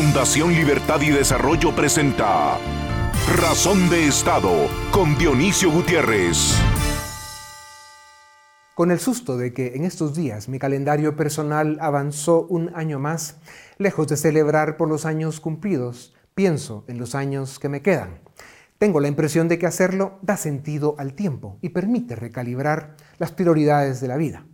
Fundación Libertad y Desarrollo presenta Razón de Estado con Dionisio Gutiérrez. Con el susto de que en estos días mi calendario personal avanzó un año más, lejos de celebrar por los años cumplidos, pienso en los años que me quedan. Tengo la impresión de que hacerlo da sentido al tiempo y permite recalibrar las prioridades de la vida.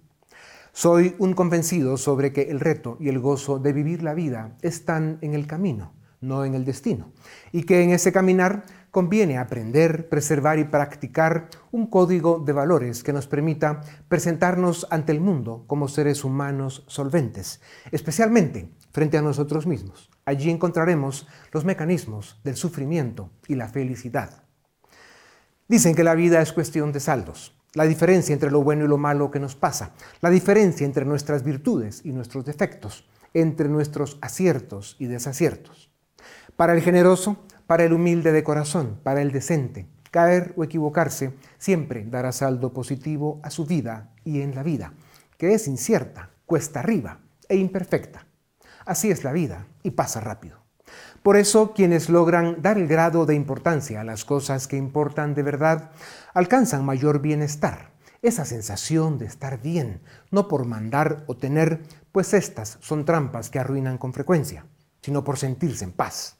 Soy un convencido sobre que el reto y el gozo de vivir la vida están en el camino, no en el destino, y que en ese caminar conviene aprender, preservar y practicar un código de valores que nos permita presentarnos ante el mundo como seres humanos solventes, especialmente frente a nosotros mismos. Allí encontraremos los mecanismos del sufrimiento y la felicidad. Dicen que la vida es cuestión de saldos la diferencia entre lo bueno y lo malo que nos pasa, la diferencia entre nuestras virtudes y nuestros defectos, entre nuestros aciertos y desaciertos. Para el generoso, para el humilde de corazón, para el decente, caer o equivocarse siempre dará saldo positivo a su vida y en la vida, que es incierta, cuesta arriba e imperfecta. Así es la vida y pasa rápido. Por eso quienes logran dar el grado de importancia a las cosas que importan de verdad alcanzan mayor bienestar, esa sensación de estar bien, no por mandar o tener, pues estas son trampas que arruinan con frecuencia, sino por sentirse en paz.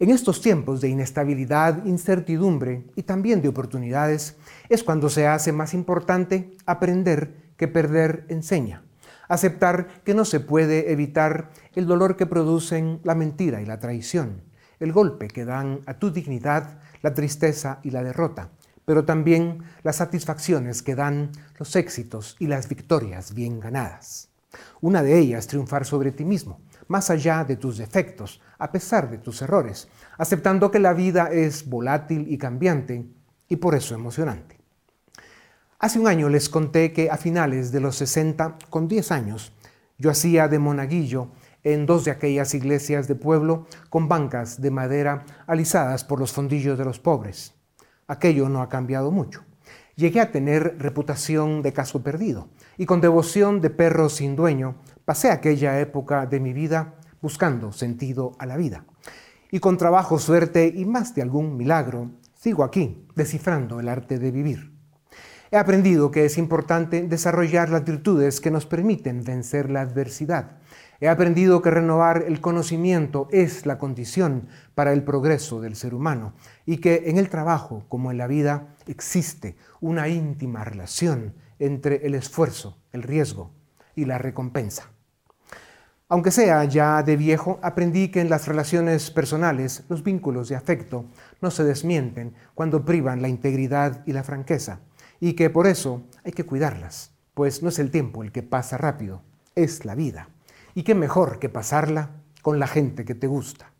En estos tiempos de inestabilidad, incertidumbre y también de oportunidades, es cuando se hace más importante aprender que perder enseña. Aceptar que no se puede evitar el dolor que producen la mentira y la traición, el golpe que dan a tu dignidad la tristeza y la derrota, pero también las satisfacciones que dan los éxitos y las victorias bien ganadas. Una de ellas, triunfar sobre ti mismo, más allá de tus defectos, a pesar de tus errores, aceptando que la vida es volátil y cambiante y por eso emocionante. Hace un año les conté que a finales de los 60, con 10 años, yo hacía de monaguillo en dos de aquellas iglesias de pueblo con bancas de madera alisadas por los fondillos de los pobres. Aquello no ha cambiado mucho. Llegué a tener reputación de caso perdido y con devoción de perro sin dueño pasé aquella época de mi vida buscando sentido a la vida. Y con trabajo, suerte y más de algún milagro, sigo aquí descifrando el arte de vivir. He aprendido que es importante desarrollar las virtudes que nos permiten vencer la adversidad. He aprendido que renovar el conocimiento es la condición para el progreso del ser humano y que en el trabajo, como en la vida, existe una íntima relación entre el esfuerzo, el riesgo y la recompensa. Aunque sea ya de viejo, aprendí que en las relaciones personales los vínculos de afecto no se desmienten cuando privan la integridad y la franqueza y que por eso hay que cuidarlas, pues no es el tiempo el que pasa rápido, es la vida. Y qué mejor que pasarla con la gente que te gusta.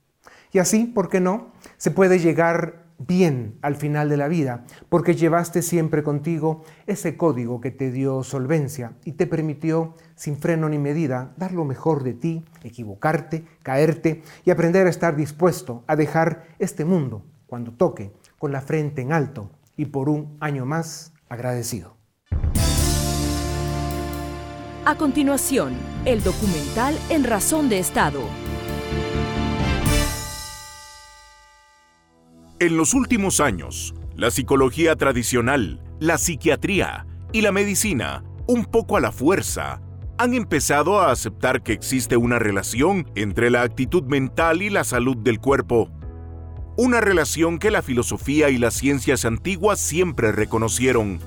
Y así, ¿por qué no? Se puede llegar bien al final de la vida, porque llevaste siempre contigo ese código que te dio solvencia y te permitió, sin freno ni medida, dar lo mejor de ti, equivocarte, caerte y aprender a estar dispuesto a dejar este mundo cuando toque, con la frente en alto y por un año más agradecido. A continuación, el documental En Razón de Estado. En los últimos años, la psicología tradicional, la psiquiatría y la medicina, un poco a la fuerza, han empezado a aceptar que existe una relación entre la actitud mental y la salud del cuerpo una relación que la filosofía y las ciencias antiguas siempre reconocieron.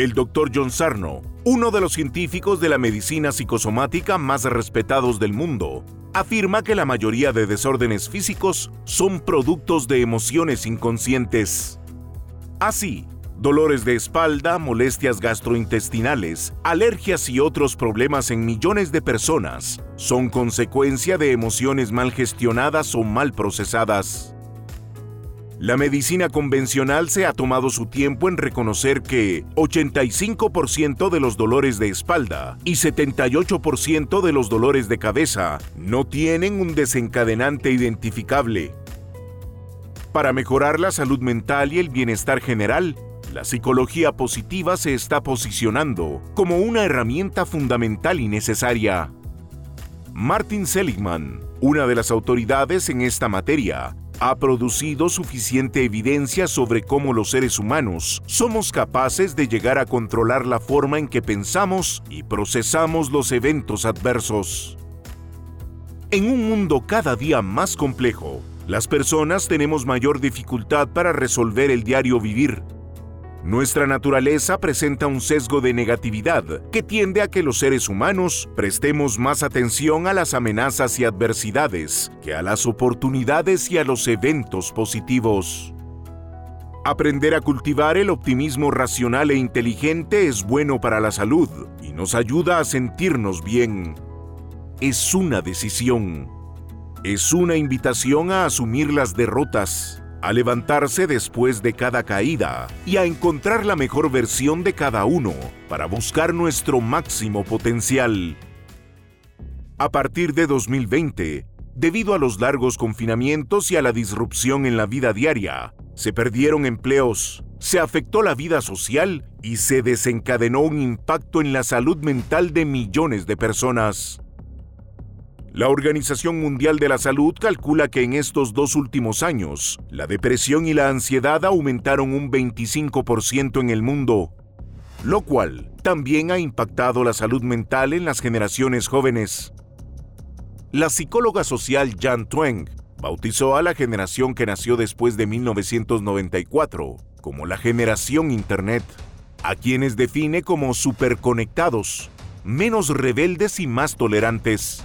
El Dr. John Sarno, uno de los científicos de la medicina psicosomática más respetados del mundo, afirma que la mayoría de desórdenes físicos son productos de emociones inconscientes. Así, dolores de espalda, molestias gastrointestinales, alergias y otros problemas en millones de personas son consecuencia de emociones mal gestionadas o mal procesadas. La medicina convencional se ha tomado su tiempo en reconocer que 85% de los dolores de espalda y 78% de los dolores de cabeza no tienen un desencadenante identificable. Para mejorar la salud mental y el bienestar general, la psicología positiva se está posicionando como una herramienta fundamental y necesaria. Martin Seligman, Una de las autoridades en esta materia ha producido suficiente evidencia sobre cómo los seres humanos somos capaces de llegar a controlar la forma en que pensamos y procesamos los eventos adversos. En un mundo cada día más complejo, las personas tenemos mayor dificultad para resolver el diario vivir nuestra naturaleza presenta un sesgo de negatividad que tiende a que los seres humanos prestemos más atención a las amenazas y adversidades que a las oportunidades y a los eventos positivos. Aprender a cultivar el optimismo racional e inteligente es bueno para la salud y nos ayuda a sentirnos bien. Es una decisión. Es una invitación a asumir las derrotas a levantarse después de cada caída y a encontrar la mejor versión de cada uno para buscar nuestro máximo potencial. A partir de 2020, debido a los largos confinamientos y a la disrupción en la vida diaria, se perdieron empleos, se afectó la vida social y se desencadenó un impacto en la salud mental de millones de personas. La Organización Mundial de la Salud calcula que en estos dos últimos años, la depresión y la ansiedad aumentaron un 25% en el mundo, lo cual también ha impactado la salud mental en las generaciones jóvenes. La psicóloga social Jan Tweng bautizó a la generación que nació después de 1994 como la generación Internet, a quienes define como superconectados, menos rebeldes y más tolerantes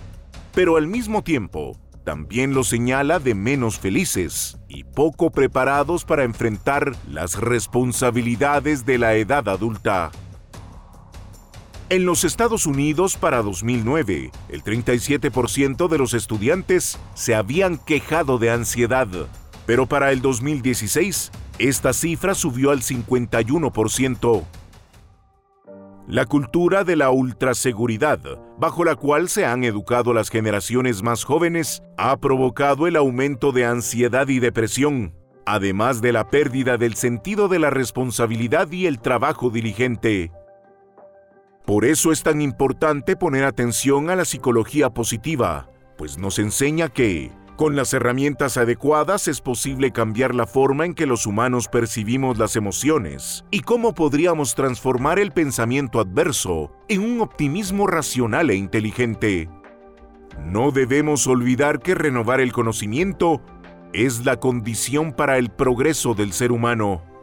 pero al mismo tiempo también lo señala de menos felices y poco preparados para enfrentar las responsabilidades de la edad adulta. En los Estados Unidos para 2009, el 37% de los estudiantes se habían quejado de ansiedad, pero para el 2016, esta cifra subió al 51%. La cultura de la ultraseguridad, bajo la cual se han educado las generaciones más jóvenes, ha provocado el aumento de ansiedad y depresión, además de la pérdida del sentido de la responsabilidad y el trabajo diligente. Por eso es tan importante poner atención a la psicología positiva, pues nos enseña que con las herramientas adecuadas es posible cambiar la forma en que los humanos percibimos las emociones y cómo podríamos transformar el pensamiento adverso en un optimismo racional e inteligente. No debemos olvidar que renovar el conocimiento es la condición para el progreso del ser humano.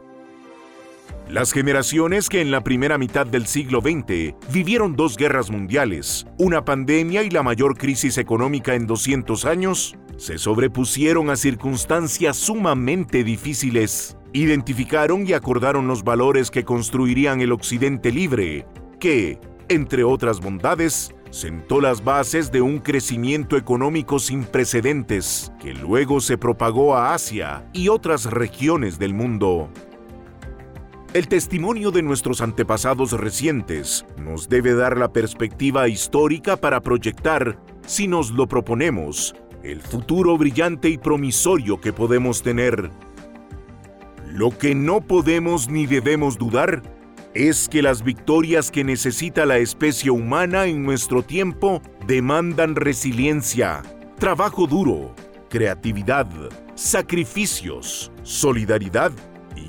Las generaciones que en la primera mitad del siglo XX vivieron dos guerras mundiales, una pandemia y la mayor crisis económica en 200 años, se sobrepusieron a circunstancias sumamente difíciles, identificaron y acordaron los valores que construirían el Occidente libre, que, entre otras bondades, sentó las bases de un crecimiento económico sin precedentes, que luego se propagó a Asia y otras regiones del mundo. El testimonio de nuestros antepasados recientes nos debe dar la perspectiva histórica para proyectar, si nos lo proponemos, el futuro brillante y promisorio que podemos tener. Lo que no podemos ni debemos dudar es que las victorias que necesita la especie humana en nuestro tiempo demandan resiliencia, trabajo duro, creatividad, sacrificios, solidaridad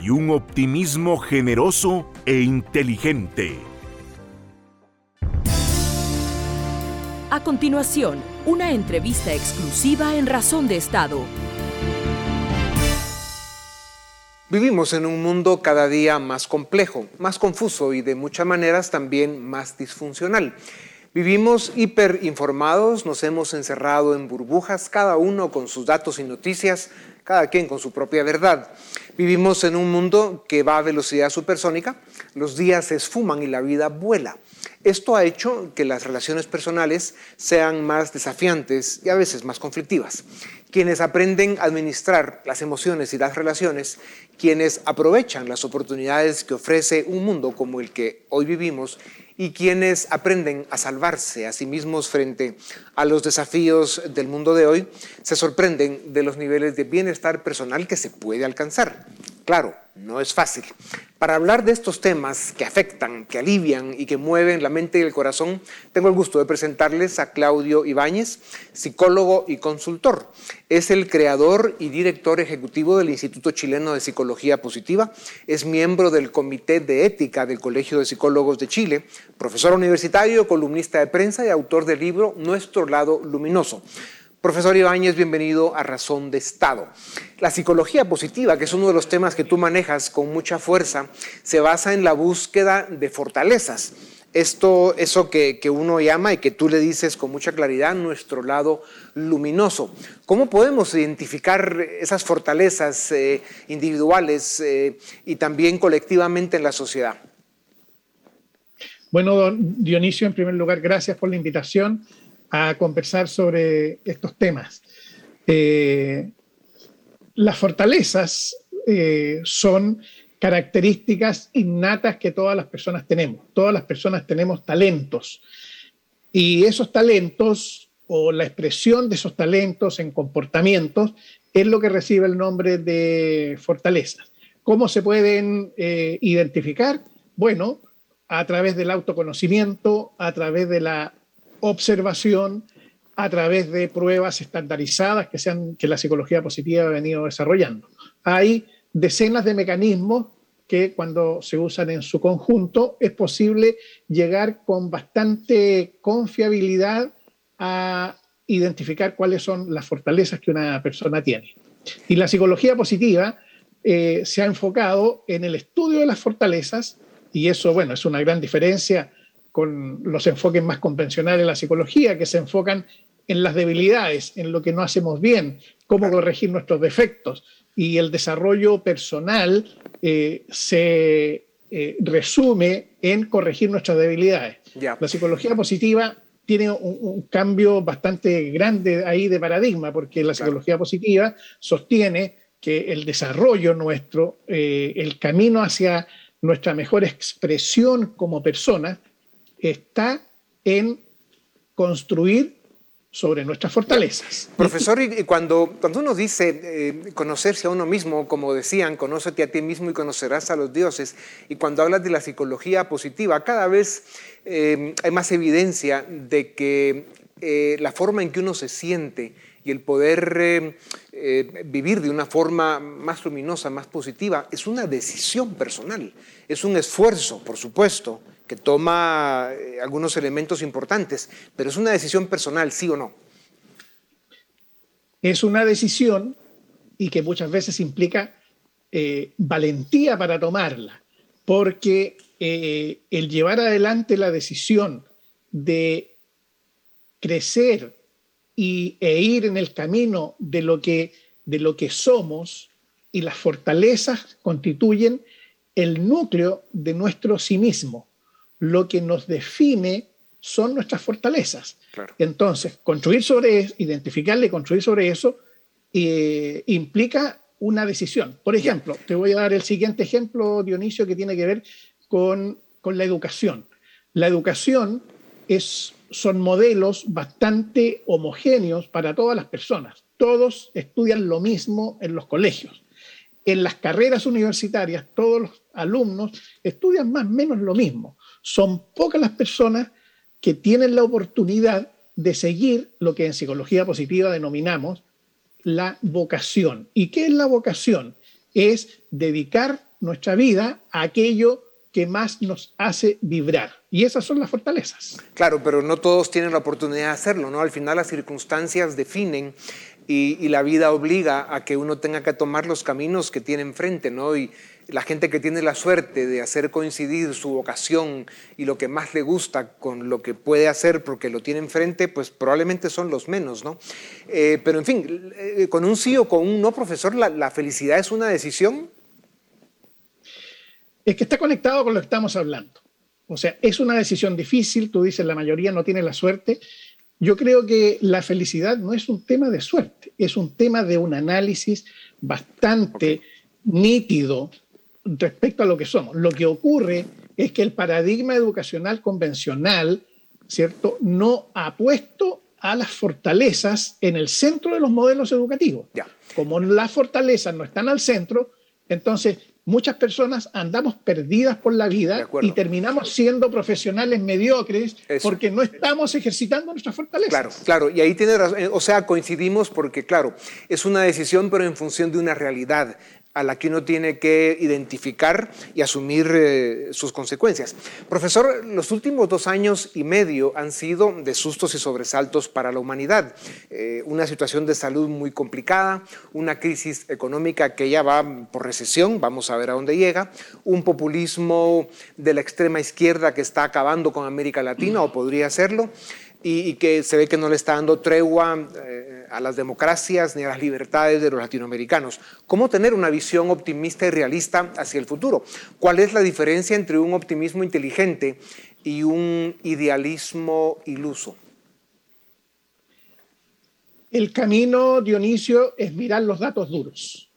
y un optimismo generoso e inteligente. A continuación, una entrevista exclusiva en Razón de Estado. Vivimos en un mundo cada día más complejo, más confuso y de muchas maneras también más disfuncional. Vivimos hiperinformados, nos hemos encerrado en burbujas, cada uno con sus datos y noticias, cada quien con su propia verdad. Vivimos en un mundo que va a velocidad supersónica, los días se esfuman y la vida vuela. Esto ha hecho que las relaciones personales sean más desafiantes y a veces más conflictivas. Quienes aprenden a administrar las emociones y las relaciones, quienes aprovechan las oportunidades que ofrece un mundo como el que hoy vivimos y quienes aprenden a salvarse a sí mismos frente a los desafíos del mundo de hoy, se sorprenden de los niveles de bienestar personal que se puede alcanzar. Claro, no es fácil. Para hablar de estos temas que afectan, que alivian y que mueven la mente y el corazón, tengo el gusto de presentarles a Claudio Ibáñez, psicólogo y consultor. Es el creador y director ejecutivo del Instituto Chileno de Psicología Positiva, es miembro del Comité de Ética del Colegio de Psicólogos de Chile, profesor universitario, columnista de prensa y autor del libro Nuestro lado luminoso. Profesor Ibáñez, bienvenido a Razón de Estado. La psicología positiva, que es uno de los temas que tú manejas con mucha fuerza, se basa en la búsqueda de fortalezas. Esto, eso que, uno llama y que tú le dices con mucha claridad, nuestro lado luminoso. ¿Cómo podemos identificar esas fortalezas eh, individuales eh, y también colectivamente en la sociedad? Bueno, Dionisio, en primer lugar, gracias por la invitación a conversar sobre estos temas. Eh, las fortalezas son características innatas que todas las personas tenemos. Todas las personas tenemos talentos. Y esos talentos o la expresión de esos talentos en comportamientos es lo que recibe el nombre de fortalezas. ¿Cómo se pueden eh, identificar? Bueno, a través del autoconocimiento, a través de la observación a través de pruebas estandarizadas que, sean, que la psicología positiva ha venido desarrollando. Hay decenas de mecanismos que cuando se usan en su conjunto es posible llegar con bastante confiabilidad a identificar cuáles son las fortalezas que una persona tiene. Y la psicología positiva eh, se ha enfocado en el estudio de las fortalezas, y eso, bueno, es una gran diferencia con los enfoques más convencionales de la psicología, que se enfocan en las debilidades, en lo que no hacemos bien, cómo corregir nuestros defectos. Y el desarrollo personal eh, se eh, resume en corregir nuestras debilidades. La psicología positiva tiene un, cambio bastante grande ahí de paradigma, porque la psicología positiva sostiene que el desarrollo nuestro, eh, el camino hacia nuestra mejor expresión como persona, está en construir sobre nuestras fortalezas. Profesor, y cuando, cuando uno dice eh, conocerse a uno mismo, como decían, conócete a ti mismo y conocerás a los dioses, y cuando hablas de la psicología positiva, cada vez eh, hay más evidencia de que eh, la forma en que uno se siente y el poder vivir de una forma más luminosa, más positiva, es una decisión personal, es un esfuerzo, por supuesto, que toma eh, algunos elementos importantes, pero es una decisión personal, sí o no. Es una decisión y que muchas veces implica eh, valentía para tomarla, porque eh, el llevar adelante la decisión de crecer y, e ir en el camino de lo, que, de lo que somos y las fortalezas constituyen el núcleo de nuestro sí mismo lo que nos define son nuestras fortalezas. Entonces, construir sobre eso, identificarle construir sobre eso eh, implica una decisión. Por ejemplo, te voy a dar el siguiente ejemplo, Dionisio, que tiene que ver con, la educación. La educación es, son modelos bastante homogéneos para todas las personas. Todos estudian lo mismo en los colegios. En las carreras universitarias, todos los alumnos estudian más o menos lo mismo son pocas las personas que tienen la oportunidad de seguir lo que en psicología positiva denominamos la vocación. ¿Y qué es la vocación? Es dedicar nuestra vida a aquello que más nos hace vibrar. Y esas son las fortalezas. Claro, pero no todos tienen la oportunidad de hacerlo, ¿no? Al final las circunstancias definen y, la vida obliga a que uno tenga que tomar los caminos que tiene enfrente, ¿no? Y la gente que tiene la suerte de hacer coincidir su vocación y lo que más le gusta con lo que puede hacer porque lo tiene enfrente, pues probablemente son los menos, ¿no? Eh, pero en fin, eh, con un sí o con un no, profesor, ¿la, felicidad es una decisión? Es que está conectado con lo que estamos hablando. O sea, es una decisión difícil, tú dices, la mayoría no tiene la suerte, yo creo que la felicidad no es un tema de suerte, es un tema de un análisis bastante nítido respecto a lo que somos. Lo que ocurre es que el paradigma educacional convencional, ¿cierto?, no ha puesto a las fortalezas en el centro de los modelos educativos. Como las fortalezas no están al centro, Entonces, muchas personas andamos perdidas por la vida y terminamos siendo profesionales mediocres porque no estamos ejercitando nuestras fortalezas. Claro, claro, y ahí tiene razón, o sea, coincidimos porque, claro, es una decisión pero en función de una realidad a la que uno tiene que identificar y asumir eh, sus consecuencias. Profesor, los últimos dos años y medio han sido de sustos y sobresaltos para la humanidad. Eh, una situación de salud muy complicada, una crisis económica que ya va por recesión, vamos a ver a dónde llega, un populismo de la extrema izquierda que está acabando con América Latina o podría hacerlo y, que se ve que no le está dando tregua eh, a las democracias ni a las libertades de los latinoamericanos. ¿Cómo tener una visión optimista y realista hacia el futuro? ¿Cuál es la diferencia entre un optimismo inteligente y un idealismo iluso? El camino, Dionisio, es mirar los datos duros,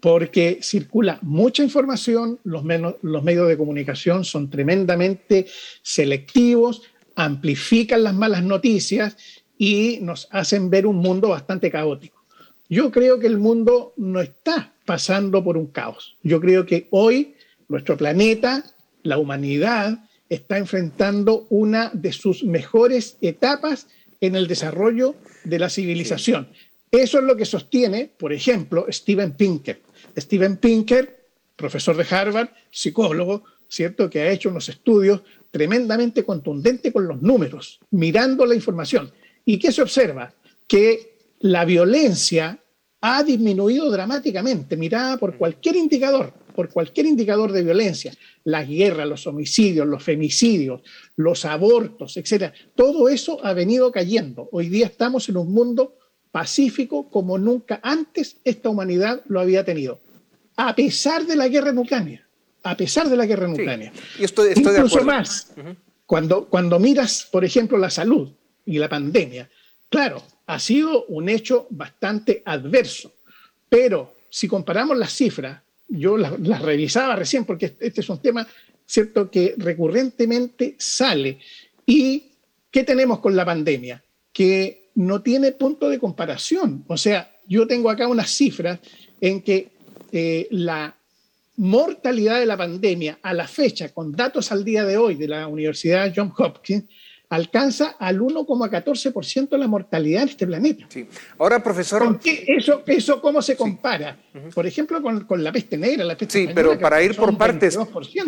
porque circula mucha información, los, los medios de comunicación son tremendamente selectivos, amplifican las malas noticias y nos hacen ver un mundo bastante caótico. Yo creo que el mundo no está pasando por un caos. Yo creo que hoy nuestro planeta, la humanidad, está enfrentando una de sus mejores etapas en el desarrollo de la civilización. Eso es lo que sostiene, por ejemplo, Steven Pinker. Steven Pinker, profesor de Harvard, psicólogo, ¿cierto? Que ha hecho unos estudios tremendamente contundente con los números, mirando la información. ¿Y qué se observa? Que la violencia ha disminuido dramáticamente, mirada por cualquier indicador, por cualquier indicador de violencia, las guerras, los homicidios, los femicidios, los abortos, etc. Todo eso ha venido cayendo. Hoy día estamos en un mundo pacífico como nunca antes esta humanidad lo había tenido, a pesar de la guerra en Ucrania a pesar de la guerra en Ucrania. y estoy, Incluso más, cuando, cuando miras, por ejemplo, la salud y la pandemia, claro, ha sido un hecho bastante adverso, pero si comparamos las cifras, yo las, las revisaba recién porque este es un tema, ¿cierto?, que recurrentemente sale. ¿Y qué tenemos con la pandemia? Que no tiene punto de comparación. O sea, yo tengo acá unas cifras en que eh, la mortalidad de la pandemia a la fecha, con datos al día de hoy de la Universidad Johns Hopkins, alcanza al 1,14% de la mortalidad en este planeta. Sí. Ahora, profesor... eso, ¿Eso cómo se compara? Por ejemplo, con, la peste negra, la peste Sí, pero para ir por partes,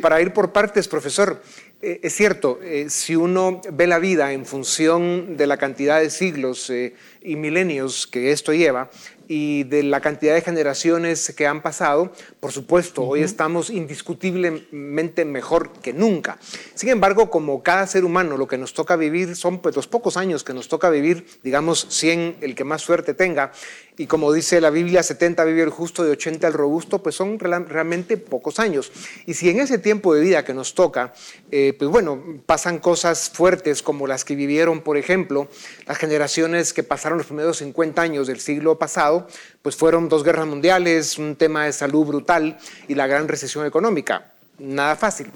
para ir por partes, profesor, eh, es cierto, eh, si uno ve la vida en función de la cantidad de siglos eh, y milenios que esto lleva, y de la cantidad de generaciones que han pasado, por supuesto, hoy estamos indiscutiblemente mejor que nunca. Sin embargo, como cada ser humano, lo que nos toca vivir son pues, los pocos años que nos toca vivir, digamos 100 el que más suerte tenga, y como dice la Biblia, 70 vive el justo, de 80 el robusto, pues son realmente pocos años. Y si en ese tiempo de vida que nos toca, eh, pues bueno, pasan cosas fuertes como las que vivieron, por ejemplo, las generaciones que pasaron los primeros 50 años del siglo pasado, pues fueron dos guerras mundiales, un tema de salud brutal y la gran recesión económica. Nada fácil.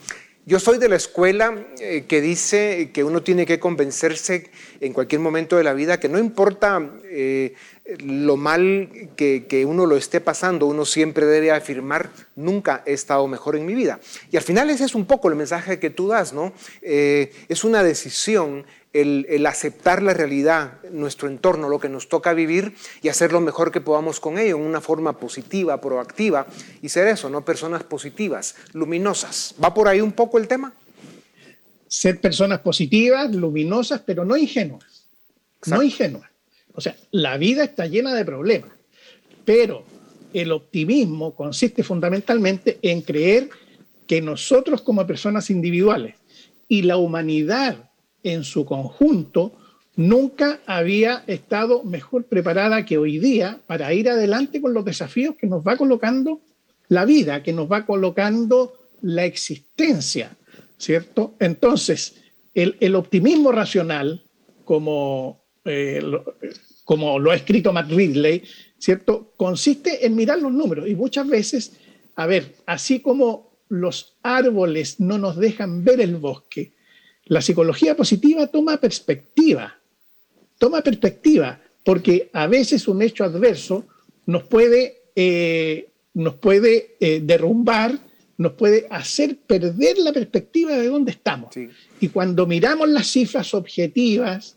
Yo soy de la escuela eh, que dice que uno tiene que convencerse en cualquier momento de la vida que no importa eh, lo mal que, uno lo esté pasando, uno siempre debe afirmar, nunca he estado mejor en mi vida. Y al final ese es un poco el mensaje que tú das, ¿no? Eh, es una decisión el, aceptar la realidad, nuestro entorno, lo que nos toca vivir y hacer lo mejor que podamos con ello, en una forma positiva, proactiva, y ser eso, ¿no? Personas positivas, luminosas. ¿Va por ahí un poco el tema? Ser personas positivas, luminosas, pero no ingenuas. No ingenuas. O sea, la vida está llena de problemas, pero el optimismo consiste fundamentalmente en creer que nosotros como personas individuales y la humanidad en su conjunto nunca había estado mejor preparada que hoy día para ir adelante con los desafíos que nos va colocando la vida, que nos va colocando la existencia, ¿cierto? Entonces, el, optimismo racional, como, eh, lo, como lo ha escrito Matt Ridley, ¿cierto? Consiste en mirar los números y muchas veces, a ver, así como los árboles no nos dejan ver el bosque, la psicología positiva toma perspectiva, toma perspectiva, porque a veces un hecho adverso nos puede eh, nos puede eh, derrumbar, nos puede hacer perder la perspectiva de dónde estamos. Y cuando miramos las cifras objetivas,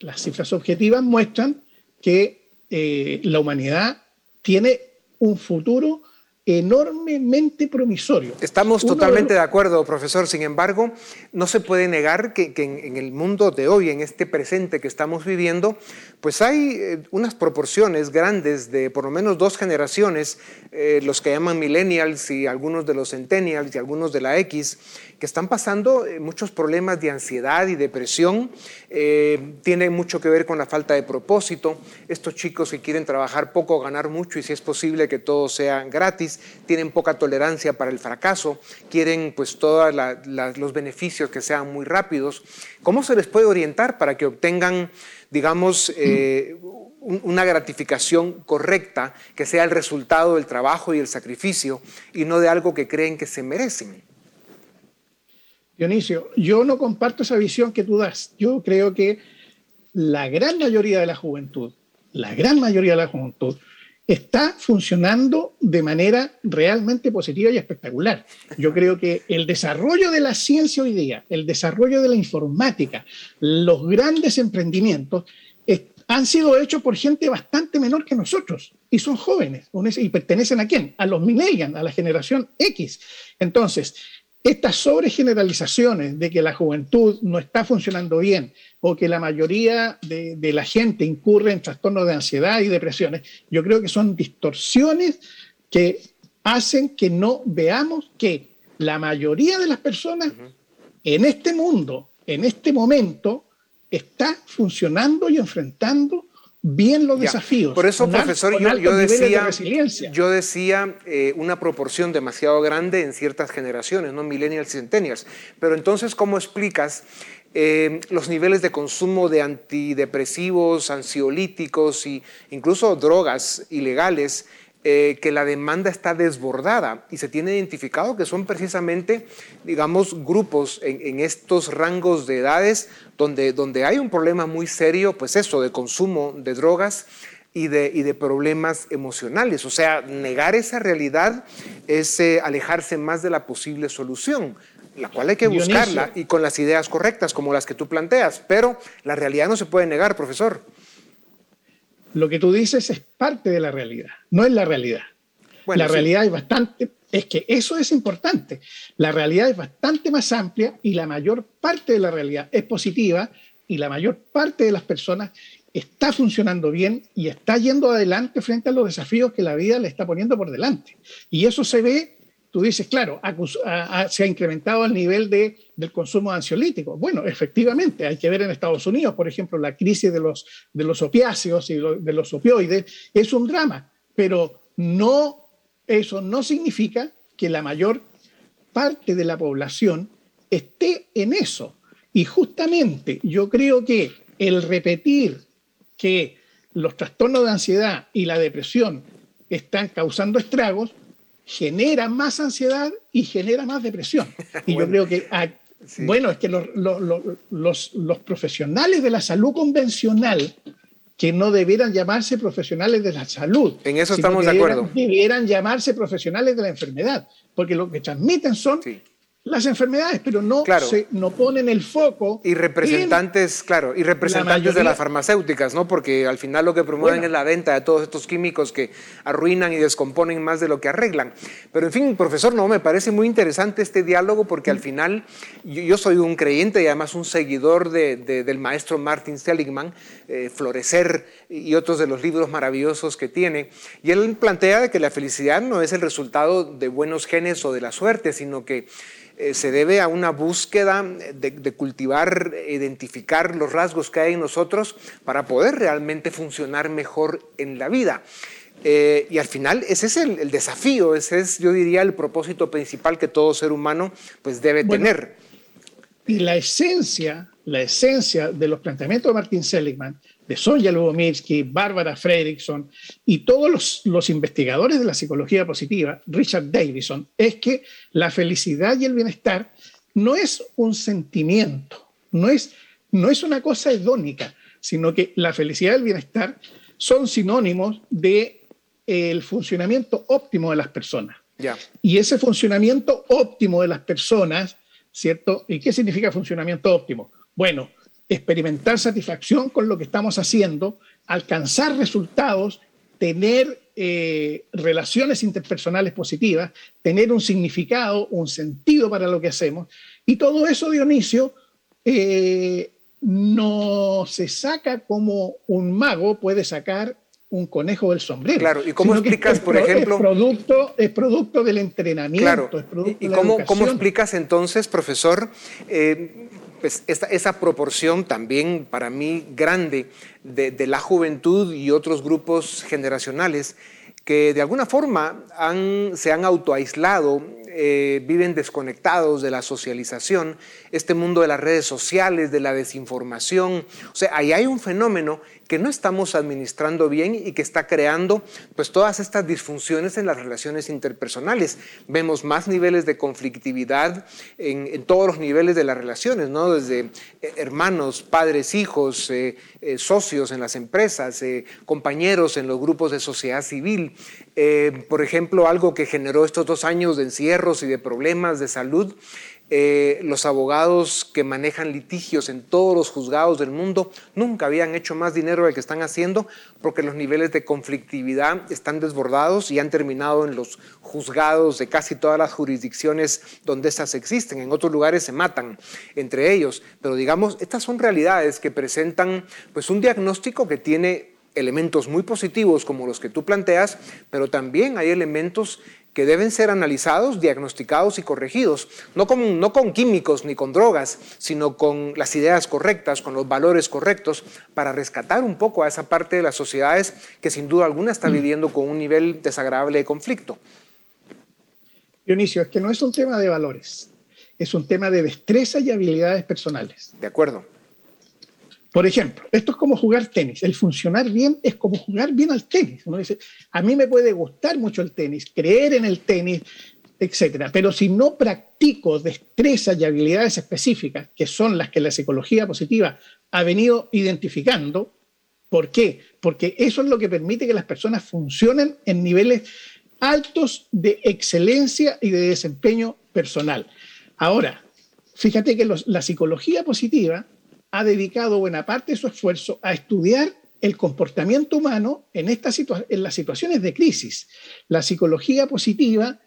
las cifras objetivas muestran que eh, la humanidad tiene un futuro enormemente promisorio. Estamos totalmente de, acuerdo, profesor. Sin embargo, no se puede negar que, en, el mundo de hoy, en este presente que estamos viviendo, pues hay eh, unas proporciones grandes de por lo menos dos generaciones, eh, los que llaman millennials y algunos de los centennials y algunos de la X, que están pasando eh, muchos problemas de ansiedad y depresión. Tiene mucho que ver con la falta de propósito. Estos chicos que quieren trabajar poco, ganar mucho y si es posible que todo sea gratis, tienen poca tolerancia para el fracaso, quieren pues todos los beneficios que sean muy rápidos. ¿Cómo se les puede orientar para que obtengan, digamos, eh, una gratificación correcta que sea el resultado del trabajo y el sacrificio y no de algo que creen que se merecen? Dionisio, yo no comparto esa visión que tú das. Yo creo que la gran mayoría de la juventud, la gran mayoría de la juventud, está funcionando de manera realmente positiva y espectacular. Yo creo que el desarrollo de la ciencia hoy día, el desarrollo de la informática, los grandes emprendimientos, han sido hechos por gente bastante menor que nosotros y son jóvenes y pertenecen a quién? A los millennials, a la generación X. Entonces, estas sobregeneralizaciones de que la juventud no está funcionando bien o que la mayoría de, la gente incurre en trastornos de ansiedad y depresiones, yo creo que son distorsiones que hacen que no veamos que la mayoría de las personas en este mundo, en este momento, está funcionando y enfrentando bien los desafíos. Por eso, profesor, yo, decía, yo decía eh, una proporción demasiado grande en ciertas generaciones, ¿no? Millennials y Centennials. Pero entonces, ¿cómo explicas eh, los niveles de consumo de antidepresivos, ansiolíticos e incluso drogas ilegales? Eh, que la demanda está desbordada y se tiene identificado que son precisamente, digamos, grupos en, estos rangos de edades donde, donde hay un problema muy serio, pues eso, de consumo de drogas y de, y de problemas emocionales. O sea, negar esa realidad es eh, alejarse más de la posible solución la cual hay que buscarla y con las ideas correctas como las que tú planteas, pero la realidad no se puede negar, profesor lo que tú dices es parte de la realidad, no es la realidad. la realidad es bastante, es que eso es importante. La realidad es bastante más amplia y la mayor parte de la realidad es positiva y la mayor parte de las personas está funcionando bien y está yendo adelante frente a los desafíos que la vida le está poniendo por delante. Y eso se ve tú dices, claro, se ha incrementado el nivel de, del consumo de ansiolíticos. Bueno, efectivamente, hay que ver en Estados Unidos, por ejemplo, la crisis de los, de los opiáceos y de los opioides es un drama, pero no, eso no significa que la mayor parte de la población esté en eso. Y justamente yo creo que el repetir que los trastornos de ansiedad y la depresión están causando estragos genera más ansiedad y genera más depresión. Y yo creo que, bueno, es que los, los, los, profesionales de la salud convencional, que no debieran llamarse profesionales de la salud. En eso estamos de acuerdo. Debieran llamarse profesionales de la enfermedad, porque lo que transmiten son las enfermedades, pero no, se, no ponen el foco. Y representantes, claro, y representantes de las farmacéuticas, ¿no? Porque al final lo que promueven es la venta de todos estos químicos que arruinan y descomponen más de lo que arreglan. Pero en fin, profesor, no, me parece muy interesante este diálogo porque al final yo, soy un creyente y además un seguidor del maestro Martin Seligman, eh, Florecer y otros de los libros maravillosos que tiene. Y él plantea que la felicidad no es el resultado de buenos genes o de la suerte, sino que eh, se debe a una búsqueda de, cultivar, identificar los rasgos que hay en nosotros para poder realmente funcionar mejor en la vida. Eh, y al final ese es el, desafío, ese es, yo diría, el propósito principal que todo ser humano pues debe tener. Y la esencia, la esencia de los planteamientos de Martin Seligman de Sonja Lubomirsky, Bárbara Fredrickson y todos los, investigadores de la psicología positiva, Richard Davison, es que la felicidad y el bienestar no es un sentimiento, no es, no es una cosa hedónica, sino que la felicidad y el bienestar son sinónimos de el funcionamiento óptimo de las personas. Y ese funcionamiento óptimo de las personas, ¿cierto? ¿Y qué significa funcionamiento óptimo? Bueno, experimentar satisfacción con lo que estamos haciendo, alcanzar resultados, tener eh, relaciones interpersonales positivas, tener un significado, un sentido para lo que hacemos. Y todo eso, Dionisio, eh, no se saca como un mago puede sacar un conejo del sombrero. Claro, ¿y cómo explicas, por ejemplo? Es producto, es producto del entrenamiento. Claro. ¿Y cómo, explicas entonces, profesor, eh, pues esa proporción también para mí grande de, la juventud y otros grupos generacionales que de alguna forma se han autoaislado eh, viven desconectados de la socialización, este mundo de las redes sociales, de la desinformación. O sea, ahí hay un fenómeno que no estamos administrando bien y que está creando pues todas estas disfunciones en las relaciones interpersonales. Vemos más niveles de conflictividad en, todos los niveles de las relaciones, ¿no? Desde eh, hermanos, padres, hijos, eh, socios en las empresas, compañeros en los grupos de sociedad civil. Por ejemplo, algo que generó estos dos años de encierro y de problemas de salud. Eh, los abogados que manejan litigios en todos los juzgados del mundo nunca habían hecho más dinero del que están haciendo porque los niveles de conflictividad están desbordados y han terminado en los juzgados de casi todas las jurisdicciones donde estas existen. En otros lugares se matan entre ellos. Pero digamos, estas son realidades que presentan pues, un diagnóstico que tiene elementos muy positivos como los que tú planteas, pero también hay elementos que deben ser analizados, diagnosticados y corregidos, no con, no con químicos ni con drogas, sino con las ideas correctas, con los valores correctos, para rescatar un poco a esa parte de las sociedades que sin duda alguna está mm. viviendo con un nivel desagradable de conflicto. Dionisio, es que no es un tema de valores, es un tema de destreza y habilidades personales. De acuerdo. Por ejemplo, esto es como jugar tenis. El funcionar bien es como jugar bien al tenis. A mí me puede gustar mucho el tenis, creer en el tenis, etcétera. Pero si no practico destrezas y habilidades específicas, que son las que la psicología positiva ha venido identificando, ¿por qué? Porque eso es lo que permite que las personas funcionen en niveles altos de excelencia y de desempeño personal. Ahora, fíjate que la psicología positiva ha dedicado buena parte de su esfuerzo a estudiar el comportamiento humano en, en las situaciones de crisis. La psicología positiva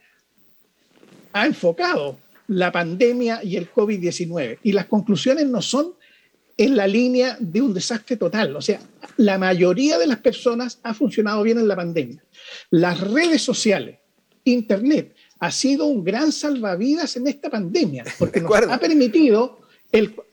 ha enfocado la pandemia y el COVID-19 y las conclusiones no son en la línea de un desastre total. O sea, la mayoría de las personas ha funcionado bien en la pandemia. Las redes sociales, Internet, ha sido un gran salvavidas en esta pandemia porque nos ha permitido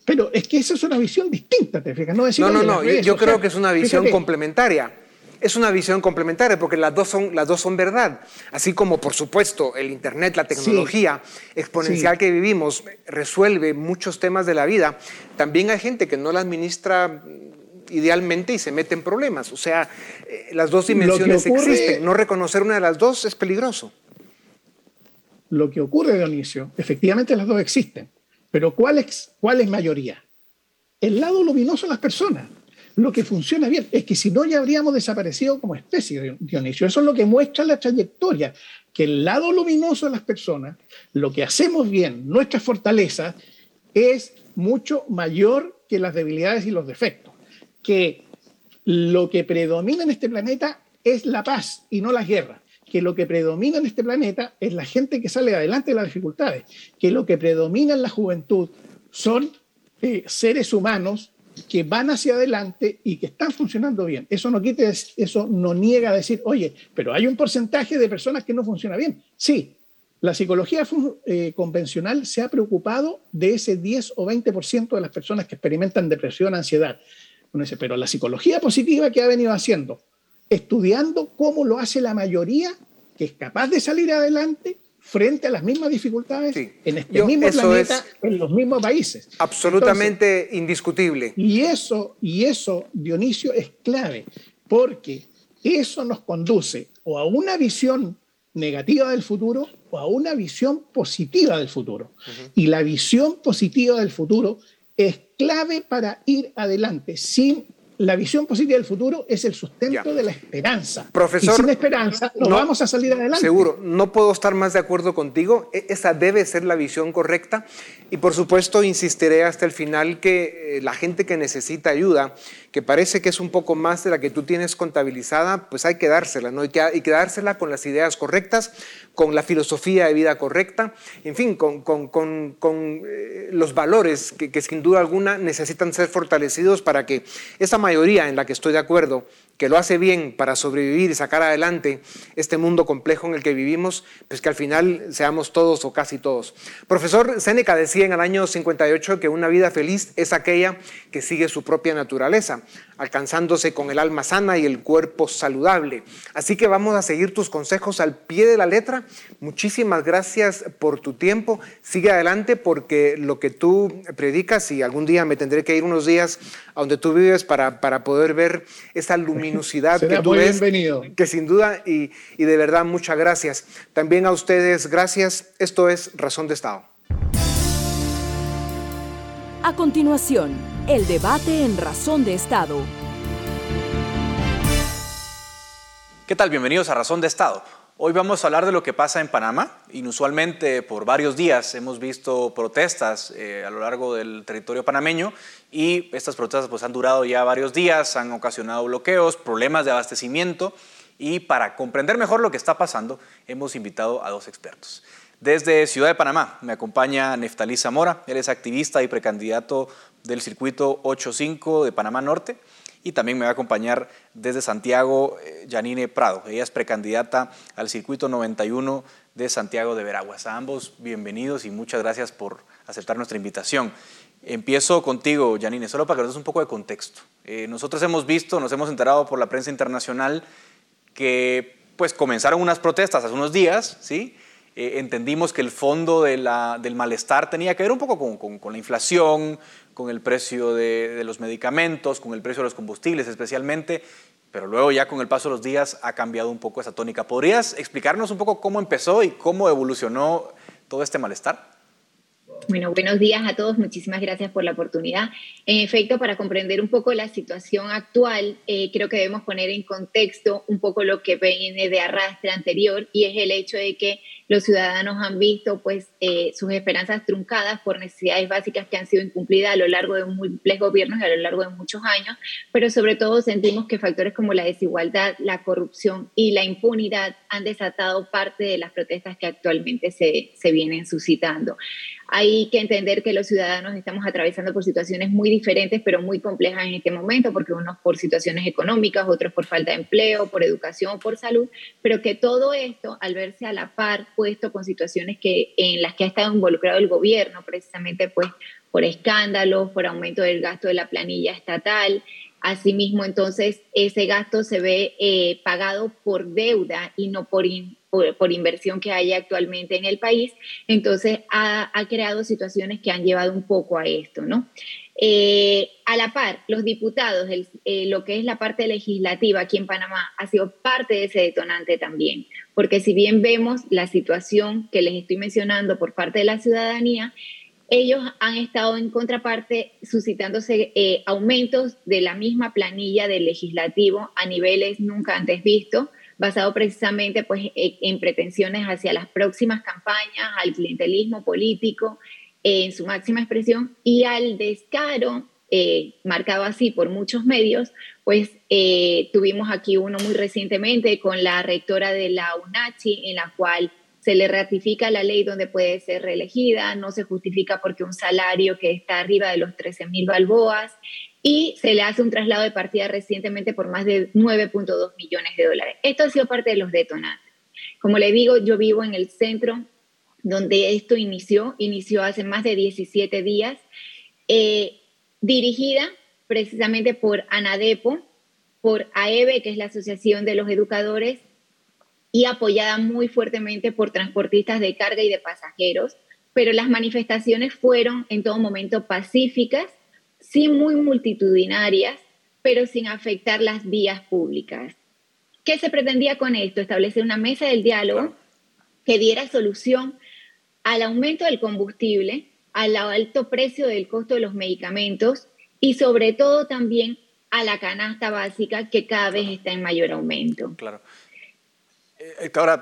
pero es que esa es una visión distinta, ¿te fijas? No, no, no, yo, creo que es una visión complementaria. Es una visión complementaria porque las dos, son, las dos son verdad. Así como, por supuesto, el Internet, la tecnología exponencial que vivimos resuelve muchos temas de la vida, también hay gente que no la administra idealmente y se mete en problemas. O sea, eh, las dos dimensiones existen. No reconocer una de las dos es peligroso. Lo que ocurre, Dionisio, efectivamente las dos existen. Pero ¿cuál es, ¿cuál es mayoría? El lado luminoso de las personas. Lo que funciona bien es que si no ya habríamos desaparecido como especie, Dionisio. Eso es lo que muestra la trayectoria, que el lado luminoso de las personas, lo que hacemos bien, nuestras fortalezas, es mucho mayor que las debilidades y los defectos. Que lo que predomina en este planeta es la paz y no las guerras que lo que predomina en este planeta es la gente que sale adelante de las dificultades, que lo que predomina en la juventud son eh, seres humanos que van hacia adelante y que están funcionando bien. Eso no quite, eso no niega a decir, oye, pero hay un porcentaje de personas que no funciona bien. Sí, la psicología eh, convencional se ha preocupado de ese 10 o 20% de las personas que experimentan depresión, ansiedad. pero la psicología positiva que ha venido haciendo, estudiando cómo lo hace la mayoría que es capaz de salir adelante frente a las mismas dificultades en este mismo planeta, en los mismos países. Absolutamente indiscutible. Y eso, y eso, Dionisio, es clave, porque eso nos conduce o a una visión negativa del futuro o a una visión positiva del futuro. Y la visión positiva del futuro es clave para ir adelante sin la visión positiva del futuro es el sustento de la esperanza. Profesor, y sin esperanza no, vamos a salir adelante. Seguro, no puedo estar más de acuerdo contigo. E, esa debe ser la visión correcta. Y por supuesto, insistiré hasta el final que eh, la gente que necesita ayuda, que parece que es un poco más de la que tú tienes contabilizada, pues hay que dársela, ¿no? Y que, dársela con las ideas correctas, con la filosofía de vida correcta, en fin, con, con, con, con eh, los valores que sin duda alguna necesitan ser fortalecidos para que esa mayoría en la que estoy de acuerdo que lo hace bien para sobrevivir y sacar adelante este mundo complejo en el que vivimos, pues que al final seamos todos o casi todos. Profesor Séneca decía en el año 58 que una vida feliz es aquella que sigue su propia naturaleza, alcanzándose con el alma sana y el cuerpo saludable. Así que vamos a seguir tus consejos al pie de la letra. Muchísimas gracias por tu tiempo. Sigue adelante porque lo que tú predicas, y algún día me tendré que ir unos días a donde tú vives para, para poder ver esa luz luminosidad que tú ves, que sin duda y, y de verdad muchas gracias. También a ustedes gracias. Esto es Razón de Estado. A continuación, el debate en Razón de Estado. ¿Qué tal? Bienvenidos a Razón de Estado. Hoy vamos a hablar de lo que pasa en Panamá. Inusualmente por varios días hemos visto protestas eh, a lo largo del territorio panameño y estas protestas pues, han durado ya varios días, han ocasionado bloqueos, problemas de abastecimiento y para comprender mejor lo que está pasando hemos invitado a dos expertos. Desde Ciudad de Panamá me acompaña Neftalí Zamora, él es activista y precandidato del circuito 85 de Panamá Norte y también me va a acompañar desde Santiago eh, Janine Prado. Ella es precandidata al circuito 91 de Santiago de Veraguas. Ambos bienvenidos y muchas gracias por aceptar nuestra invitación. Empiezo contigo, Janine, solo para que nos des un poco de contexto. Eh, nosotros hemos visto, nos hemos enterado por la prensa internacional que pues comenzaron unas protestas hace unos días, ¿sí? Eh, entendimos que el fondo del malestar tenía que ver un poco con la inflación, con el precio de, los medicamentos, con el precio de los combustibles especialmente, pero luego ya con el paso de los días ha cambiado un poco esa tónica. ¿Podrías explicarnos un poco cómo empezó y cómo evolucionó todo este malestar? Bueno, buenos días a todos. Muchísimas gracias por la oportunidad. En efecto, para comprender un poco la situación actual, eh, creo que debemos poner en contexto un poco lo que viene de arrastre anterior y es el hecho de que los ciudadanos han visto pues eh, sus esperanzas truncadas por necesidades básicas que han sido incumplidas a lo largo de múltiples gobiernos y a lo largo de muchos años, pero sobre todo sentimos que factores como la desigualdad, la corrupción y la impunidad han desatado parte de las protestas que actualmente se, se vienen suscitando. Hay que entender que los ciudadanos estamos atravesando por situaciones muy diferentes, pero muy complejas en este momento, porque unos por situaciones económicas, otros por falta de empleo, por educación, por salud, pero que todo esto, al verse a la par, puesto con situaciones que, en las que ha estado involucrado el gobierno, precisamente pues por escándalos, por aumento del gasto de la planilla estatal, Asimismo, entonces, ese gasto se ve eh, pagado por deuda y no por, por, inversión que hay actualmente en el país. Entonces, ha, creado situaciones que han llevado un poco a esto, ¿no? Eh, a la par, los diputados, eh, lo que es la parte legislativa aquí en Panamá, ha sido parte de ese detonante también, porque si bien vemos la situación que les estoy mencionando por parte de la ciudadanía, ellos han estado en contraparte suscitándose eh, aumentos de la misma planilla del legislativo a niveles nunca antes vistos, basado precisamente pues, e, en pretensiones hacia las próximas campañas, al clientelismo político en su máxima expresión y al descaro eh, marcado así por muchos medios, pues eh, tuvimos aquí uno muy recientemente con la rectora de la UNACHI, en la cual se le ratifica la ley donde puede ser reelegida, no se justifica porque un salario que está arriba de los 13 mil balboas y se le hace un traslado de partida recientemente por más de 9.2 millones de dólares. Esto ha sido parte de los detonantes. Como le digo, yo vivo en el centro donde esto inició, inició hace más de 17 días, eh, dirigida precisamente por ANADEPO, por AEBE, que es la Asociación de los Educadores, y apoyada muy fuertemente por transportistas de carga y de pasajeros, pero las manifestaciones fueron en todo momento pacíficas, sí muy multitudinarias, pero sin afectar las vías públicas. ¿Qué se pretendía con esto? Establecer una mesa del diálogo que diera solución al aumento del combustible, al alto precio del costo de los medicamentos y sobre todo también a la canasta básica que cada vez está en mayor aumento. Claro. Eh, ahora,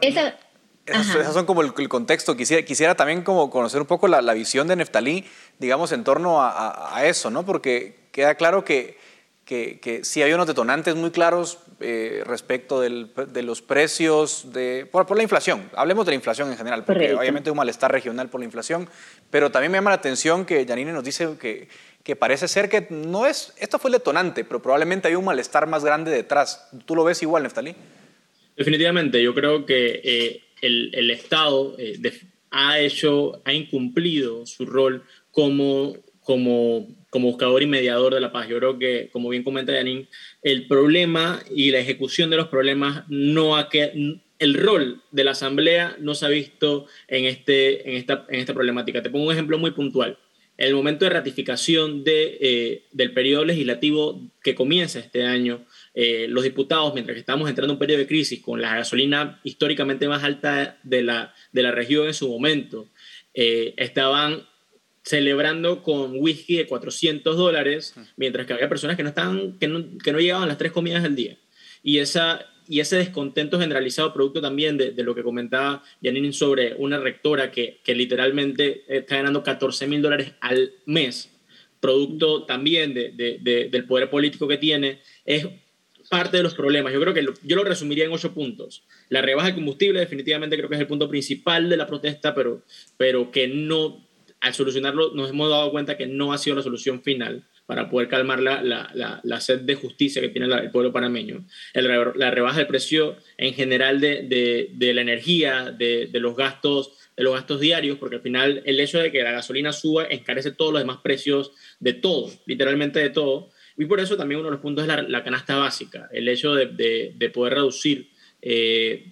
esas, son como el, contexto. Quisiera, quisiera también como conocer un poco la, visión de Neftalí, digamos, en torno a, eso, ¿no? Porque queda claro que, que, que sí hay unos detonantes muy claros eh, respecto de los precios, de, por, la inflación. Hablemos de la inflación en general, porque obviamente hay un malestar regional por la inflación, pero también me llama la atención que Janine nos dice que, que parece ser que no es, esto fue el detonante, pero probablemente hay un malestar más grande detrás. ¿Tú lo ves igual, Neftalí? Definitivamente, yo creo que eh, el, Estado eh, ha hecho, ha incumplido su rol como, como, como buscador y mediador de la paz. Yo creo que, como bien comenta Yanin, el problema y la ejecución de los problemas no ha que el rol de la Asamblea no se ha visto en, este, en, esta, en esta problemática. Te pongo un ejemplo muy puntual. En el momento de ratificación de, eh, del periodo legislativo que comienza este año, eh, los diputados, mientras que estamos entrando en un periodo de crisis con la gasolina históricamente más alta de la, de la región en su momento, eh, estaban celebrando con whisky de 400 dólares, mientras que había personas que no, estaban, que no, que no llegaban las tres comidas del día. Y, esa, y ese descontento generalizado, producto también de, de lo que comentaba Janine sobre una rectora que, que literalmente está ganando 14 mil dólares al mes, producto también de, de, del poder político que tiene, es parte de los problemas. Yo creo que yo lo resumiría en ocho puntos. La rebaja de combustible definitivamente creo que es el punto principal de la protesta, pero, pero que no, al solucionarlo nos hemos dado cuenta que no ha sido la solución final para poder calmar la, la, la, sed de justicia que tiene el pueblo panameño. la rebaja del precio en general de, de, de la energía, de, de, los gastos de los gastos diarios, porque al final el hecho de que la gasolina suba encarece todos los demás precios de todo, literalmente de todo. Y por eso también uno de los puntos es la, canasta básica, el hecho de, de, poder reducir eh,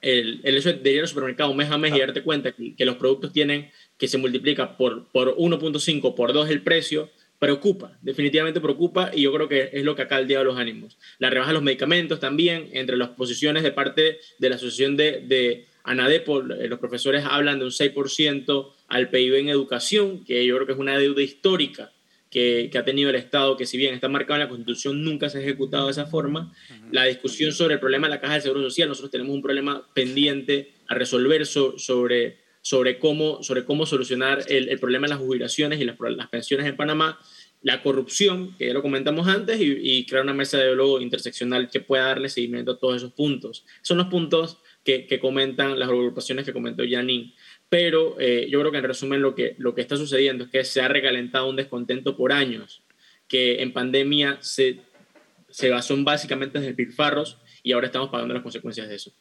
el, el, hecho de ir al supermercado mes a mes y darte cuenta que, que, los productos tienen que se multiplica por, por 1.5, por 2 el precio, preocupa, definitivamente preocupa y yo creo que es lo que acá al día de los ánimos. La rebaja de los medicamentos también, entre las posiciones de parte de la Asociación de, de ANADEPO, eh, los profesores hablan de un 6% al PIB en educación, que yo creo que es una deuda histórica que, ha tenido el Estado, que si bien está marcado en la Constitución, nunca se ha ejecutado de esa forma. La discusión sobre el problema de la Caja del Seguro Social, nosotros tenemos un problema pendiente a resolver sobre, sobre, cómo, sobre cómo solucionar el, problema de las jubilaciones y las, las, pensiones en Panamá, la corrupción, que ya lo comentamos antes, y, crear una mesa de diálogo interseccional que pueda darle seguimiento a todos esos puntos. Son los puntos que, que comentan las agrupaciones que comentó Janine pero eh, yo creo que en resumen lo que, lo que está sucediendo es que se ha recalentado un descontento por años, que en pandemia se, se basó básicamente en pilfarros y ahora estamos pagando las consecuencias de eso.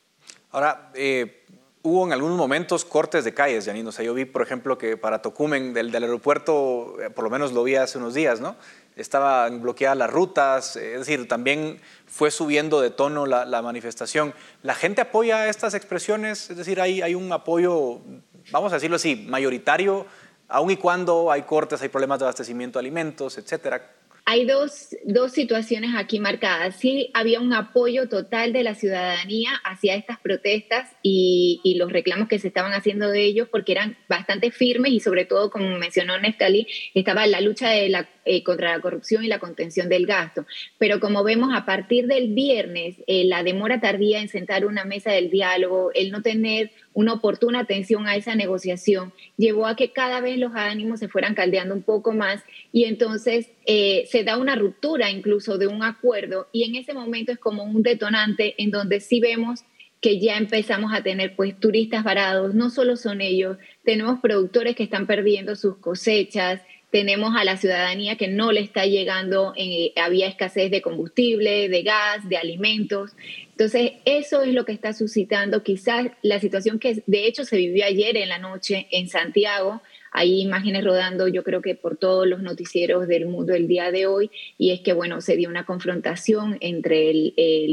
Ahora, eh, hubo en algunos momentos cortes de calles, Janine. O sea, yo vi, por ejemplo, que para Tocumen, del, aeropuerto, eh, por lo menos lo vi hace unos días, ¿no? Estaban bloqueadas las rutas, es decir, también fue subiendo de tono la, la manifestación. ¿La gente apoya estas expresiones? Es decir, ¿hay, hay un apoyo vamos a decirlo así, mayoritario, aun y cuando hay cortes, hay problemas de abastecimiento de alimentos, etcétera. Hay dos, dos, situaciones aquí marcadas. Sí, había un apoyo total de la ciudadanía hacia estas protestas y, los reclamos que se estaban haciendo de ellos porque eran bastante firmes y sobre todo, como mencionó Neftali, estaba la lucha de la, eh, contra la corrupción y la contención del gasto. Pero como vemos, a partir del viernes, eh, la demora tardía en sentar una mesa del diálogo, el no tener una oportuna atención a esa negociación, llevó a que cada vez los ánimos se fueran caldeando un poco más y entonces eh, se da una ruptura incluso de un acuerdo y en ese momento es como un detonante en donde sí vemos que ya empezamos a tener pues turistas varados, no solo son ellos, tenemos productores que están perdiendo sus cosechas, tenemos a la ciudadanía que no le está llegando, eh, había escasez de combustible, de gas, de alimentos. Entonces, eso es lo que está suscitando quizás la situación que de hecho se vivió ayer en la noche en Santiago. Hay imágenes rodando, yo creo que por todos los noticieros del mundo el día de hoy, y es que, bueno, se dio una confrontación entre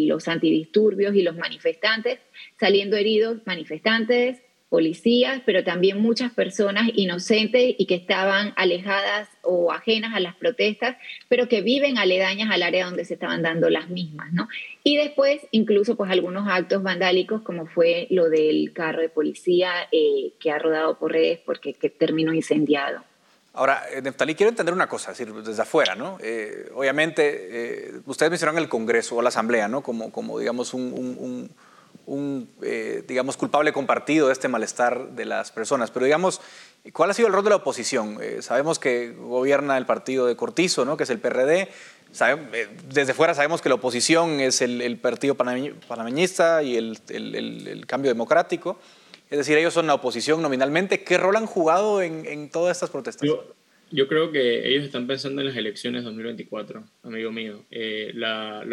los antidisturbios y los manifestantes, saliendo heridos manifestantes, policías, pero también muchas personas inocentes y que estaban alejadas o ajenas a las protestas, pero que viven aledañas al área donde se estaban dando las mismas, ¿no? Y después incluso pues algunos actos vandálicos como fue lo del carro de policía eh, que ha rodado por redes porque que terminó incendiado. Ahora, eh, Neftalí, quiero entender una cosa, decir, desde afuera, ¿no? Eh, obviamente, eh, ustedes mencionaron el Congreso o la Asamblea, ¿no? Como, como digamos, un, digamos, culpable compartido de este malestar de las personas. Pero, digamos, ¿cuál ha sido el rol de la oposición? sabemos que gobierna el partido de Cortizo, ¿no? Que es el PRD. desde fuera sabemos que la oposición es el, partido panameñista y el, el cambio democrático. Es decir, ellos son la oposición nominalmente. ¿Qué rol han jugado en, todas estas protestas? Yo, creo que ellos están pensando en las elecciones 2024, amigo mío. Eh, la,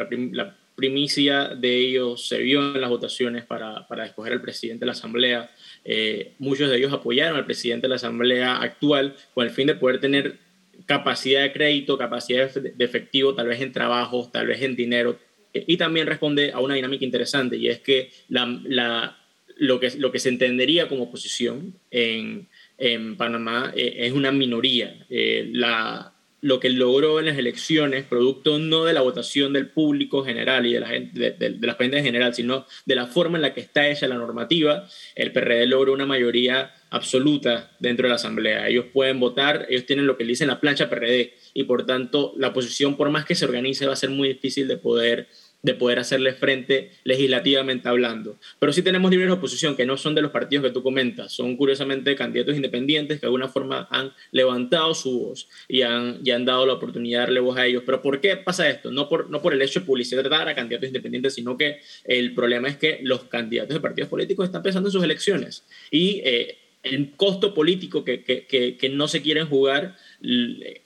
primicia de ellos se vio en las votaciones para, escoger al presidente de la Asamblea. Eh, muchos de ellos apoyaron al presidente de la Asamblea actual con el fin de poder tener capacidad de crédito, capacidad de efectivo, tal vez en trabajo, tal vez en dinero. Y también responde a una dinámica interesante y es que la lo que, lo que se entendería como oposición en, en Panamá eh, es una minoría. Eh, la, lo que logró en las elecciones, producto no de la votación del público general y de la gente, de, en general, sino de la forma en la que está hecha la normativa, el PRD logró una mayoría absoluta dentro de la Asamblea. Ellos pueden votar, ellos tienen lo que dicen la plancha PRD y por tanto la oposición, por más que se organice, va a ser muy difícil de poder de poder hacerle frente legislativamente hablando. Pero sí tenemos líderes de oposición que no son de los partidos que tú comentas, son curiosamente candidatos independientes que de alguna forma han levantado su voz y han, han dado la oportunidad de darle voz a ellos. Pero ¿por qué pasa esto? No por, no por el hecho de publicitar a candidatos independientes, sino que el problema es que los candidatos de partidos políticos están pensando en sus elecciones y eh, el costo político que, que, que no se quieren jugar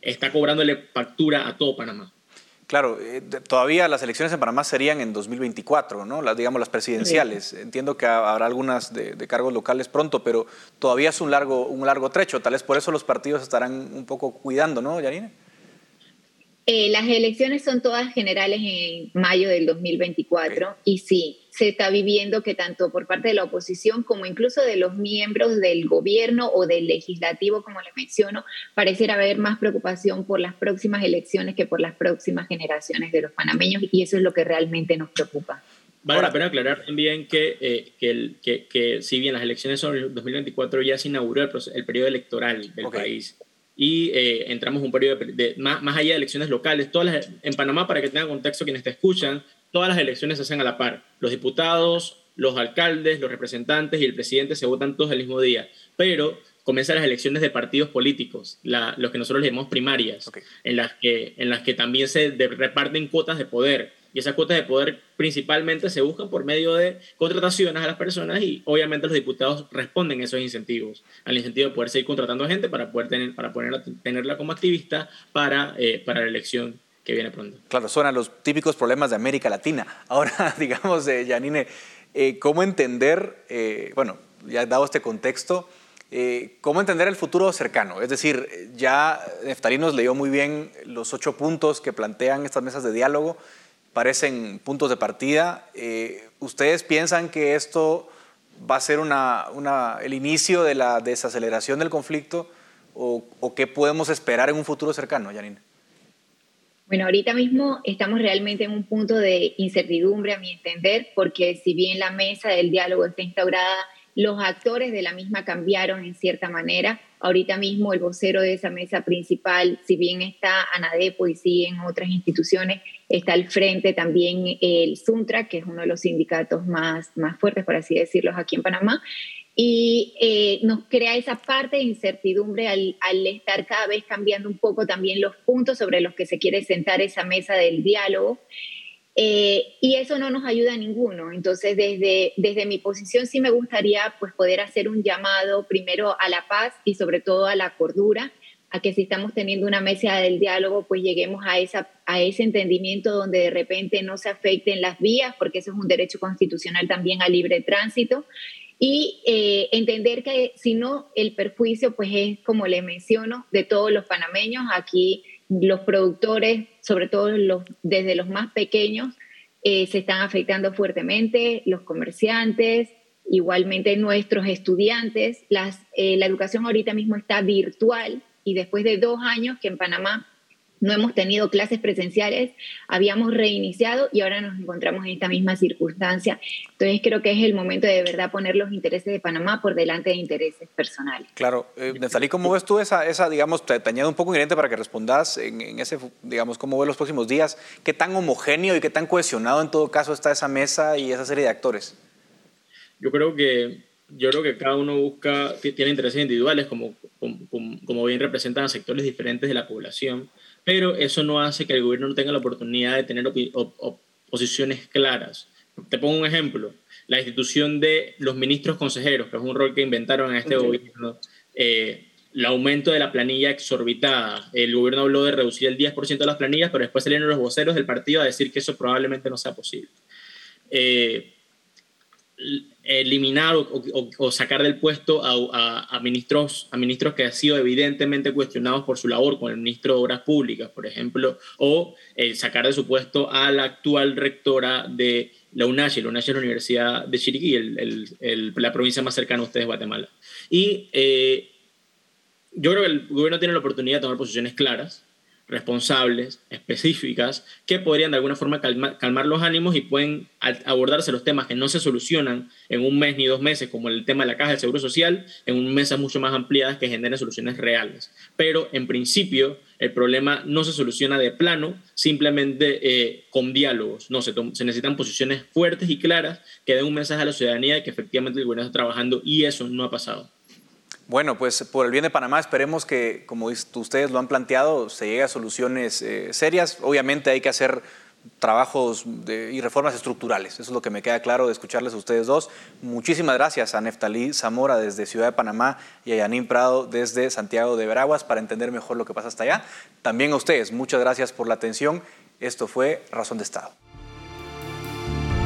está cobrándole factura a todo Panamá. Claro, eh, todavía las elecciones en Panamá serían en 2024, ¿no? Las, digamos, las presidenciales. Entiendo que habrá algunas de, cargos locales pronto, pero todavía es un largo, un largo trecho. Tal vez por eso los partidos estarán un poco cuidando, ¿no, Yanine? Eh, las elecciones son todas generales en mayo del 2024 y sí, se está viviendo que tanto por parte de la oposición como incluso de los miembros del gobierno o del legislativo, como le menciono, pareciera haber más preocupación por las próximas elecciones que por las próximas generaciones de los panameños y eso es lo que realmente nos preocupa. Vale la pena aclarar también que, eh, que, que, si bien las elecciones son el 2024, ya se inauguró el, periodo electoral del país y eh, entramos en un periodo de, más, más, allá de elecciones locales. Todas en Panamá, para que tengan contexto quienes te escuchan, todas las elecciones se hacen a la par. Los diputados, los alcaldes, los representantes y el presidente se votan todos el mismo día. Pero comienzan las elecciones de partidos políticos, la, los que nosotros le llamamos primarias, en, las que, en las que también se reparten cuotas de poder y esas cuotas de poder principalmente se buscan por medio de contrataciones a las personas y obviamente los diputados responden a esos incentivos, al incentivo de poder seguir contratando gente para poder tener, para poner, tenerla como activista para, eh, para la elección que viene pronto. Claro, suenan los típicos problemas de América Latina. Ahora, digamos, eh, Janine, eh, ¿cómo entender, eh, bueno, ya dado este contexto, ¿cómo entender el futuro cercano? Es decir, ya Neftalí nos leyó muy bien los ocho puntos que plantean estas mesas de diálogo parecen puntos de partida. Eh, ¿Ustedes piensan que esto va a ser el inicio de la desaceleración del conflicto o, qué podemos esperar en un futuro cercano, Janine? Bueno, ahorita mismo estamos realmente en un punto de incertidumbre, a mi entender, porque si bien la mesa del diálogo está instaurada, los actores de la misma cambiaron en cierta manera. Ahorita mismo el vocero de esa mesa principal, si bien está Anadepo y sigue en otras instituciones, está al frente también el Suntra, que es uno de los sindicatos más, más fuertes, por así decirlo, aquí en Panamá. Y eh, nos crea esa parte de incertidumbre al, al, estar cada vez cambiando un poco también los puntos sobre los que se quiere sentar esa mesa del diálogo. Eh, y eso no nos ayuda a ninguno. Entonces, desde, desde mi posición sí me gustaría pues, poder hacer un llamado primero a la paz y sobre todo a la cordura, a que si estamos teniendo una mesa del diálogo, pues lleguemos a, esa, a ese entendimiento donde de repente no se afecten las vías, porque eso es un derecho constitucional también a libre tránsito. Y eh, entender que si no, el perjuicio pues es, como le menciono, de todos los panameños. Aquí los productores, sobre todo los, desde los más pequeños, eh, se están afectando fuertemente, los comerciantes, igualmente nuestros estudiantes. Eh, la educación ahorita mismo está virtual y después de dos años que en Panamá no hemos tenido clases presenciales, habíamos reiniciado y ahora nos encontramos en esta misma circunstancia. Entonces creo que es el momento de, de verdad poner los intereses de Panamá por delante de intereses personales. Claro, eh, ¿cómo ves tú esa, esa digamos, te, añado un poco ingrediente para que respondas en, en, ese, digamos, cómo ves los próximos días? ¿Qué tan homogéneo y qué tan cohesionado en todo caso está esa mesa y esa serie de actores? Yo creo que yo creo que cada uno busca, tiene intereses individuales, como, como, como bien representan a sectores diferentes de la población pero eso no hace que el gobierno no tenga la oportunidad de tener posiciones claras. Te pongo un ejemplo, la institución de los ministros consejeros, que es un rol que inventaron en este gobierno, eh, el aumento de la planilla exorbitada. El gobierno habló de reducir el 10% de las planillas, pero después salieron los voceros del partido a decir que eso probablemente no sea posible. Eh, eliminar o, sacar del puesto a, ministros, ministros que han sido evidentemente cuestionados por su labor, con el ministro de Obras Públicas, por ejemplo, o sacar de su puesto a la actual rectora de la UNACHI. La UNACHI es la Universidad de Chiriquí, la provincia más cercana a ustedes, Guatemala. Y eh, yo creo que el gobierno tiene la oportunidad de tomar posiciones claras, responsables, específicas, que podrían de alguna forma calmar, los ánimos y pueden abordarse los temas que no se solucionan en un mes ni dos meses, como el tema de la caja del Seguro Social, en un mesas mucho más ampliadas que generen soluciones reales. Pero en principio el problema no se soluciona de plano, simplemente eh, con diálogos. No, se, se, necesitan posiciones fuertes y claras que den un mensaje a la ciudadanía de que efectivamente el gobierno está trabajando y eso no ha pasado. Bueno, pues por el bien de Panamá esperemos que, como ustedes lo han planteado, se llegue a soluciones eh, serias. Obviamente hay que hacer trabajos y reformas estructurales. Eso es lo que me queda claro de escucharles a ustedes dos. Muchísimas gracias a Neftalí Zamora desde Ciudad de Panamá y a Yanín Prado desde Santiago de Veraguas para entender mejor lo que pasa hasta allá. También a ustedes, muchas gracias por la atención. Esto fue Razón de Estado.